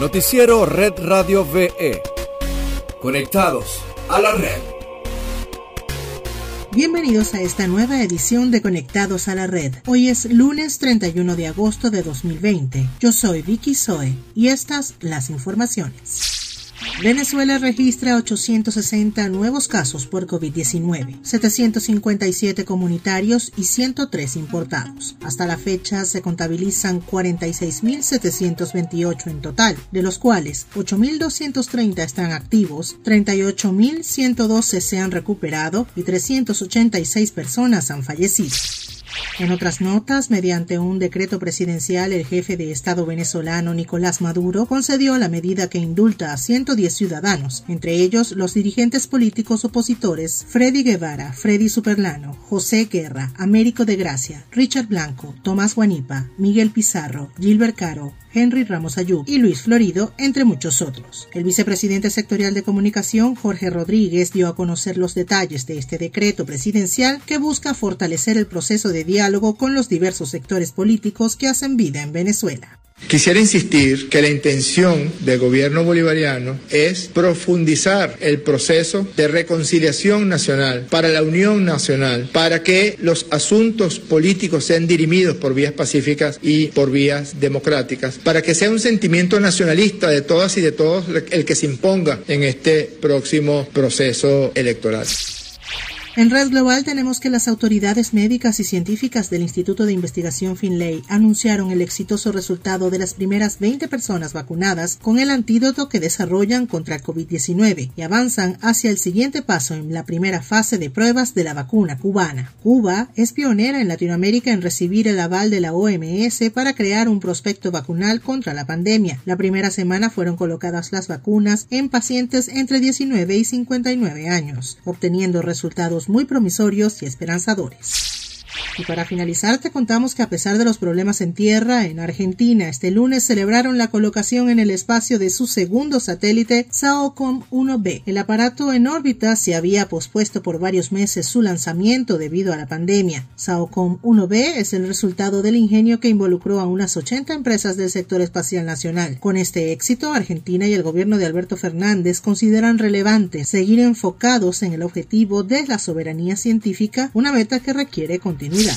Noticiero Red Radio VE. Conectados a la red. Bienvenidos a esta nueva edición de Conectados a la Red. Hoy es lunes 31 de agosto de 2020. Yo soy Vicky Zoe y estas las informaciones. Venezuela registra 860 nuevos casos por COVID-19, 757 comunitarios y 103 importados. Hasta la fecha se contabilizan 46.728 en total, de los cuales 8.230 están activos, 38.112 se han recuperado y 386 personas han fallecido. En otras notas, mediante un decreto presidencial, el jefe de Estado venezolano Nicolás Maduro concedió la medida que indulta a 110 ciudadanos, entre ellos los dirigentes políticos opositores Freddy Guevara, Freddy Superlano, José Guerra, Américo de Gracia, Richard Blanco, Tomás Guanipa, Miguel Pizarro, Gilbert Caro, Henry Ramos Ayub y Luis Florido, entre muchos otros. El vicepresidente sectorial de comunicación, Jorge Rodríguez, dio a conocer los detalles de este decreto presidencial que busca fortalecer el proceso de diálogo con los diversos sectores políticos que hacen vida en Venezuela. Quisiera insistir que la intención del gobierno bolivariano es profundizar el proceso de reconciliación nacional para la unión nacional, para que los asuntos políticos sean dirimidos por vías pacíficas y por vías democráticas, para que sea un sentimiento nacionalista de todas y de todos el que se imponga en este próximo proceso electoral. En Red Global tenemos que las autoridades médicas y científicas del Instituto de Investigación Finlay anunciaron el exitoso resultado de las primeras 20 personas vacunadas con el antídoto que desarrollan contra el COVID-19 y avanzan hacia el siguiente paso en la primera fase de pruebas de la vacuna cubana. Cuba es pionera en Latinoamérica en recibir el aval de la OMS para crear un prospecto vacunal contra la pandemia. La primera semana fueron colocadas las vacunas en pacientes entre 19 y 59 años, obteniendo resultados muy promisorios y esperanzadores. Y para finalizar, te contamos que a pesar de los problemas en tierra, en Argentina este lunes celebraron la colocación en el espacio de su segundo satélite SAOCOM 1B. El aparato en órbita se había pospuesto por varios meses su lanzamiento debido a la pandemia. SAOCOM 1B es el resultado del ingenio que involucró a unas 80 empresas del sector espacial nacional. Con este éxito, Argentina y el gobierno de Alberto Fernández consideran relevante seguir enfocados en el objetivo de la soberanía científica, una meta que requiere continuidad.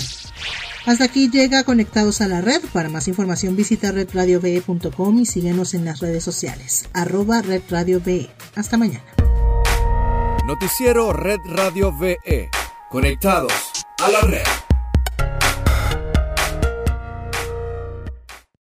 Hasta aquí llega Conectados a la Red. Para más información visita redradiove.com y síguenos en las redes sociales. Arroba Red Radio Hasta mañana. Noticiero Red Radio VE. Conectados a la red.